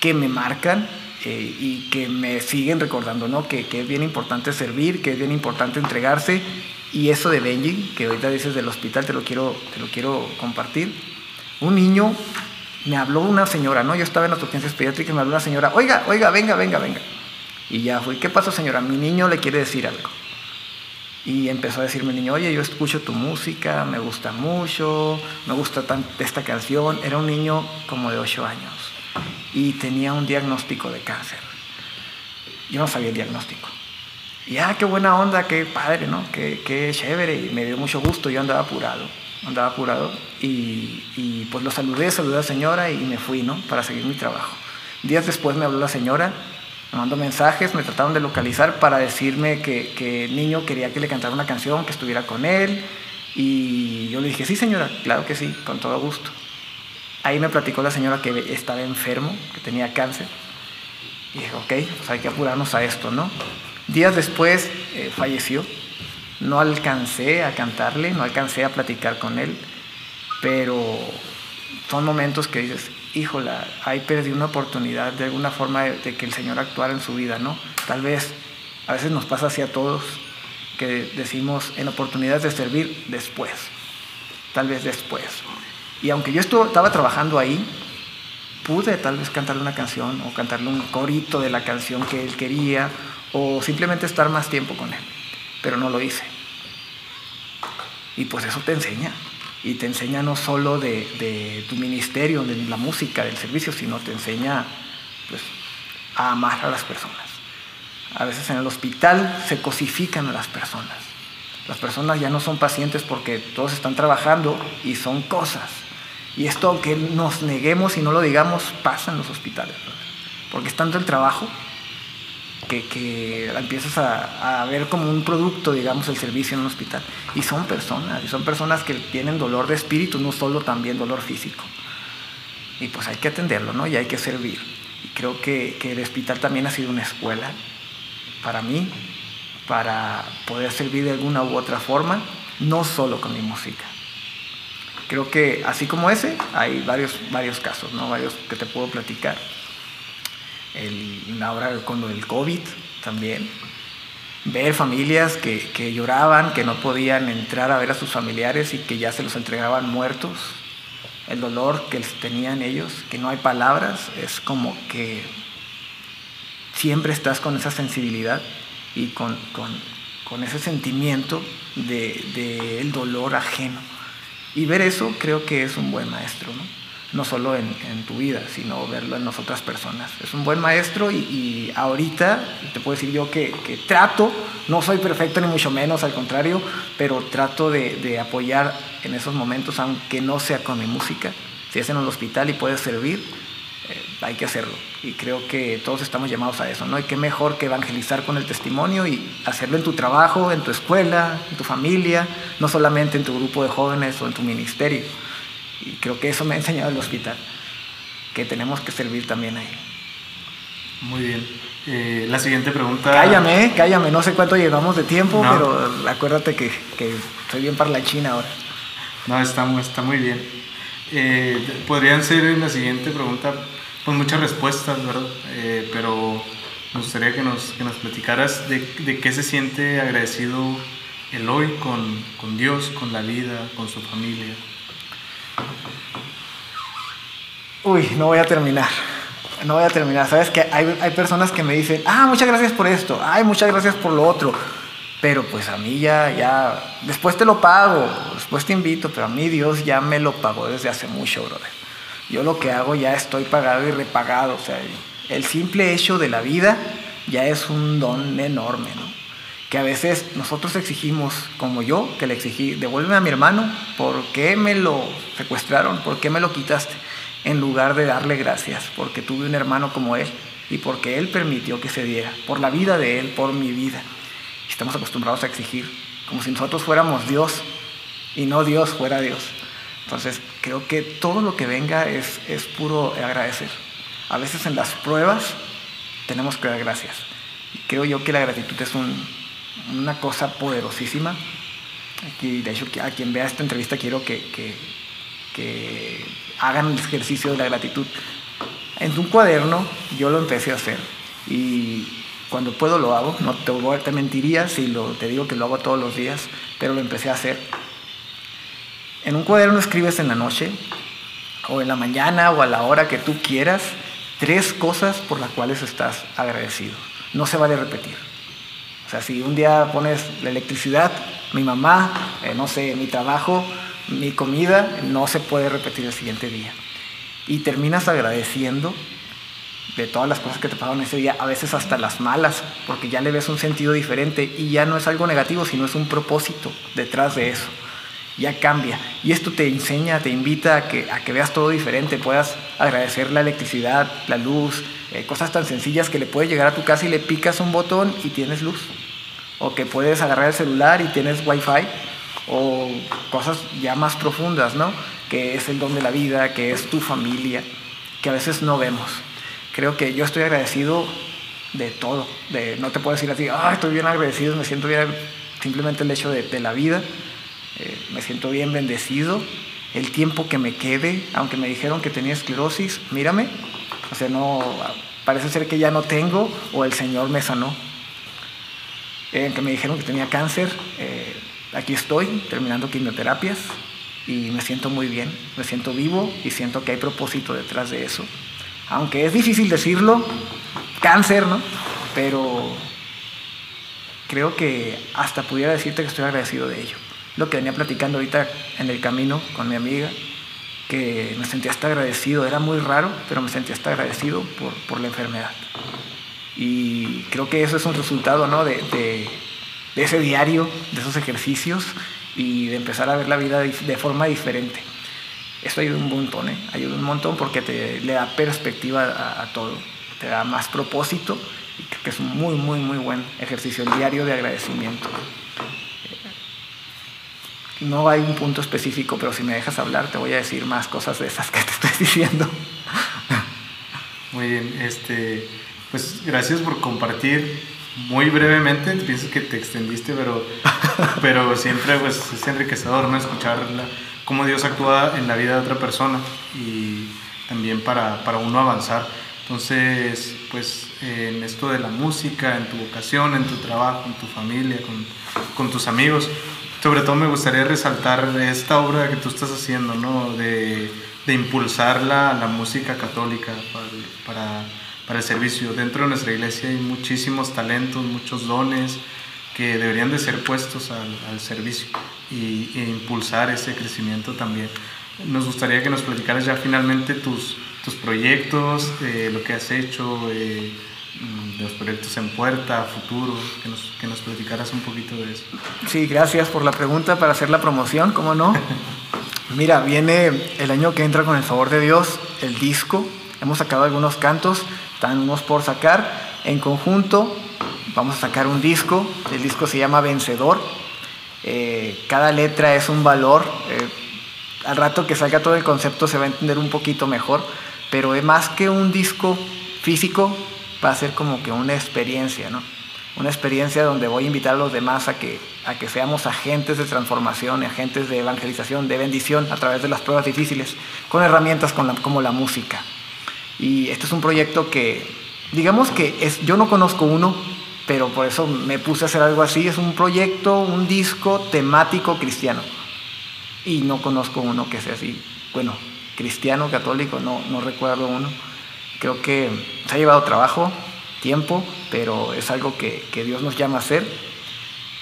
que me marcan eh, y que me siguen recordando, ¿no? Que, que, es bien importante servir, que es bien importante entregarse. Y eso de Benji, que ahorita dices del hospital, te lo quiero, te lo quiero compartir. Un niño me habló una señora, ¿no? Yo estaba en las urgencias pediátricas y me habló una señora, oiga, oiga, venga, venga, venga. Y ya fui, ¿qué pasó señora? Mi niño le quiere decir algo. Y empezó a decirme el niño, oye, yo escucho tu música, me gusta mucho, me gusta tanto esta canción. Era un niño como de 8 años y tenía un diagnóstico de cáncer. Yo no sabía el diagnóstico. Y ah, qué buena onda, qué padre, ¿no? Qué, qué chévere. Y me dio mucho gusto, yo andaba apurado andaba apurado y, pues lo saludé, saludé a la señora y me fui, ¿no? Para seguir mi trabajo. Días después me habló la señora, Me mandó mensajes, me trataron de localizar para decirme que, que el niño quería que le cantara una canción, que estuviera con él. Y yo le dije, sí señora, claro que sí, con todo gusto. Ahí me platicó la señora que estaba enfermo, que tenía cáncer. Y dije, ok, pues hay que apurarnos a esto, ¿no? Días después eh, falleció. No alcancé a cantarle, no alcancé a platicar con él, pero son momentos que dices, híjola, ahí perdí una oportunidad de alguna forma de, que el Señor actuara en su vida, ¿no? Tal vez, a veces nos pasa así a todos, que decimos en oportunidades de servir después, tal vez después. Y aunque yo estaba trabajando ahí, pude tal vez cantarle una canción o cantarle un corito de la canción que él quería o simplemente estar más tiempo con él, pero no lo hice. Y pues eso te enseña, y te enseña no solo de, tu ministerio, de la música, del servicio, sino te enseña pues, a amar a las personas. A veces en el hospital se cosifican a las personas. Las personas ya no son pacientes porque todos están trabajando y son cosas. Y esto, aunque nos neguemos y no lo digamos, pasa en los hospitales. Porque es tanto el trabajo que, que empiezas a, ver como un producto, digamos, el servicio en un hospital. Y son personas, y son personas que tienen dolor de espíritu, no solo también dolor físico. Y pues hay que atenderlo, ¿no? Y hay que servir. Y creo que, que el hospital también ha sido una escuela para mí, para poder servir de alguna u otra forma, no solo con mi música. Creo que así como ese, hay varios, varios casos, ¿no? varios que te puedo platicar. El, ahora con lo del COVID también. Ver familias que, que, lloraban, que no podían entrar a ver a sus familiares y que ya se los entregaban muertos. El dolor que tenían ellos, que no hay palabras, es como que siempre estás con esa sensibilidad y con, con, con ese sentimiento del de, dolor ajeno. Y ver eso creo que es un buen maestro, ¿no? No solo en, tu vida, sino verlo en las otras personas. Es un buen maestro y, ahorita te puedo decir yo que, que, trato, no soy perfecto ni mucho menos, al contrario, pero trato de, apoyar en esos momentos, aunque no sea con mi música. Si es en el hospital y puedes servir, eh, hay que hacerlo. Y creo que todos estamos llamados a eso, ¿no? Y qué mejor que evangelizar con el testimonio y hacerlo en tu trabajo, en tu escuela, en tu familia, no solamente en tu grupo de jóvenes o en tu ministerio. Y creo que eso me ha enseñado el hospital, que tenemos que servir también ahí. Muy bien. Eh, la siguiente pregunta. Cállame, cállame, no sé cuánto llevamos de tiempo, no. pero acuérdate que, que soy bien para la China ahora. No, está, está muy bien. Eh, podrían ser en la siguiente pregunta, pues muchas respuestas, ¿verdad? Eh, pero me gustaría que nos, que nos platicaras de, de, qué se siente agradecido el hoy con, con Dios, con la vida, con su familia. Uy, no voy a terminar. No voy a terminar. Sabes que hay, hay personas que me dicen, ah, muchas gracias por esto, ay, muchas gracias por lo otro. Pero pues a mí ya, ya, después te lo pago, después te invito, pero a mí Dios ya me lo pagó desde hace mucho, brother. Yo lo que hago ya estoy pagado y repagado. O sea, el simple hecho de la vida ya es un don enorme, ¿no? Que a veces nosotros exigimos, como yo, que le exigí, devuélveme a mi hermano, ¿por qué me lo secuestraron? ¿Por qué me lo quitaste? En lugar de darle gracias, porque tuve un hermano como él y porque él permitió que se diera, por la vida de él, por mi vida. Estamos acostumbrados a exigir, como si nosotros fuéramos Dios y no Dios fuera Dios. Entonces, creo que todo lo que venga es, es puro agradecer. A veces en las pruebas tenemos que dar gracias. Creo yo que la gratitud es un, una cosa poderosísima. Aquí, de hecho, a quien vea esta entrevista quiero que, hagan el ejercicio de la gratitud. En un cuaderno yo lo empecé a hacer y cuando puedo lo hago, no te, te mentiría si lo, te digo que lo hago todos los días, pero lo empecé a hacer. En un cuaderno escribes en la noche, o en la mañana, o a la hora que tú quieras, tres cosas por las cuales estás agradecido. No se vale repetir. O sea, si un día pones la electricidad, mi mamá, eh, no sé, mi trabajo, mi comida, no se puede repetir el siguiente día. Y terminas agradeciendo de todas las cosas que te pasaron ese día, a veces hasta las malas, porque ya le ves un sentido diferente y ya no es algo negativo, sino es un propósito detrás de eso. Ya cambia. Y esto te enseña, te invita a que, a que veas todo diferente, puedas agradecer la electricidad, la luz, eh, cosas tan sencillas que le puedes llegar a tu casa y le picas un botón y tienes luz. O que puedes agarrar el celular y tienes wifi. O cosas ya más profundas, ¿no? Que es el don de la vida, que es tu familia, que a veces no vemos. Creo que yo estoy agradecido de todo. De, no te puedo decir así, ah, estoy bien agradecido, me siento bien. Simplemente el hecho de, la vida, eh, me siento bien bendecido. El tiempo que me quede, aunque me dijeron que tenía esclerosis, mírame, o sea, no, parece ser que ya no tengo o el Señor me sanó. Eh, que me dijeron que tenía cáncer, eh, aquí estoy terminando quimioterapias y me siento muy bien, me siento vivo y siento que hay propósito detrás de eso. Aunque es difícil decirlo, cáncer, ¿no? Pero creo que hasta pudiera decirte que estoy agradecido de ello. Lo que venía platicando ahorita en el camino con mi amiga, que me sentía hasta agradecido, era muy raro, pero me sentía hasta agradecido por, por la enfermedad. Y creo que eso es un resultado ¿no? de, de, ese diario, de esos ejercicios y de empezar a ver la vida de, de forma diferente. Eso ayuda un montón, ¿eh? ayuda un montón porque te le da perspectiva a, a todo, te da más propósito y creo que es un muy, muy, muy buen ejercicio, el diario de agradecimiento. No hay un punto específico, pero si me dejas hablar te voy a decir más cosas de esas que te estoy *laughs* diciendo. Muy bien, este, pues gracias por compartir muy brevemente. Pienso que te extendiste, pero, *laughs* pero siempre pues, es enriquecedor ¿no? escuchar la, cómo Dios actúa en la vida de otra persona y también para, para uno avanzar. Entonces, pues en esto de la música, en tu vocación, en tu trabajo, en tu familia, con, con tus amigos, sobre todo me gustaría resaltar esta obra que tú estás haciendo, ¿no? De, de impulsar la, la, música católica para, para, el servicio. Dentro de nuestra iglesia hay muchísimos talentos, muchos dones que deberían de ser puestos al, al servicio y, e impulsar ese crecimiento también. Nos gustaría que nos platicaras ya finalmente tus, tus proyectos, eh, lo que has hecho, eh, de los proyectos en puerta, futuro, que nos, que nos platicaras un poquito de eso. Sí, gracias por la pregunta para hacer la promoción, ¿cómo no? Mira, viene el año que entra con el favor de Dios el disco, hemos sacado algunos cantos, están unos por sacar, en conjunto vamos a sacar un disco, el disco se llama Vencedor, eh, cada letra es un valor, eh, al rato que salga todo el concepto se va a entender un poquito mejor, pero es más que un disco físico, va a ser como que una experiencia, ¿no? Una experiencia donde voy a invitar a los demás a que, a que seamos agentes de transformación, agentes de evangelización, de bendición a través de las pruebas difíciles, con herramientas con como la música. Y este es un proyecto que, digamos que es, yo no conozco uno, pero por eso me puse a hacer algo así. Es un proyecto, un disco temático cristiano. Y no conozco uno que sea así. Bueno, cristiano, católico, no, no recuerdo uno. Creo que se ha llevado trabajo, tiempo, pero es algo que, que, Dios nos llama a hacer.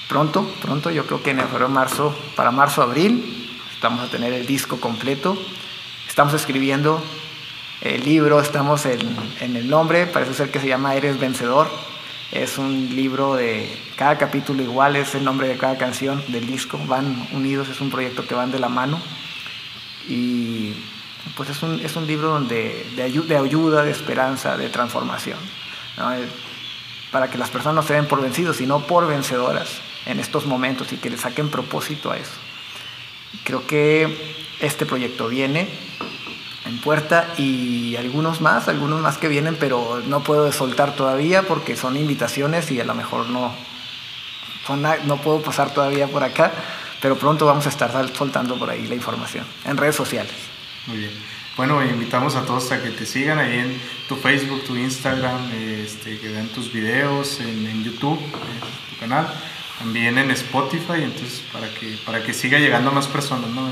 Pronto, pronto, yo creo que en febrero, marzo, para marzo, abril, estamos a tener el disco completo. Estamos escribiendo el libro, estamos en, en el nombre, parece ser que se llama Eres Vencedor. Es un libro de cada capítulo igual, es el nombre de cada canción del disco, van unidos, es un proyecto que van de la mano. Y pues es un, es un libro donde, de, ayuda, de esperanza, de transformación. ¿no? Para que las personas no se den por vencidos, sino por vencedoras en estos momentos y que le saquen propósito a eso. Creo que este proyecto viene en puerta y algunos más, algunos más que vienen, pero no puedo soltar todavía porque son invitaciones y a lo mejor no, no puedo pasar todavía por acá, pero pronto vamos a estar soltando por ahí la información en redes sociales. Muy bien. Bueno, invitamos a todos a que te sigan ahí en tu Facebook, tu Instagram, este, que vean tus videos en, en YouTube, en tu canal, también en Spotify, entonces para que, para que siga llegando a más personas, ¿no?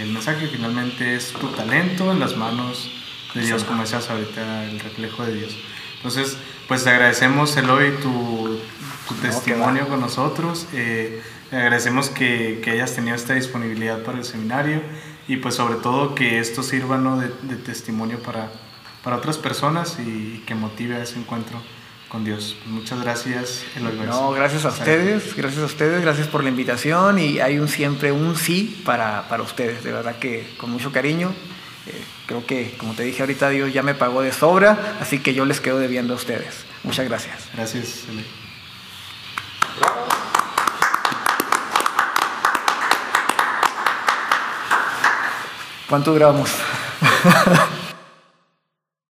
El mensaje finalmente es tu talento en las manos de Dios, como decías ahorita, el reflejo de Dios. Entonces, pues te agradecemos, Eloy, tu, tu testimonio con nosotros. Eh, agradecemos que, que hayas tenido esta disponibilidad para el seminario y pues sobre todo que esto sirva ¿no? de, de, testimonio para, para otras personas y, que motive a ese encuentro con Dios. Muchas gracias. Eloy no, gracias a ustedes, gracias a ustedes, gracias por la invitación y hay un siempre un sí para, para ustedes, de verdad que con mucho cariño Eh, creo que, como te dije ahorita, Dios ya me pagó de sobra, así que yo les quedo debiendo a ustedes. Muchas gracias. Gracias, ¿Cuánto duramos? *laughs*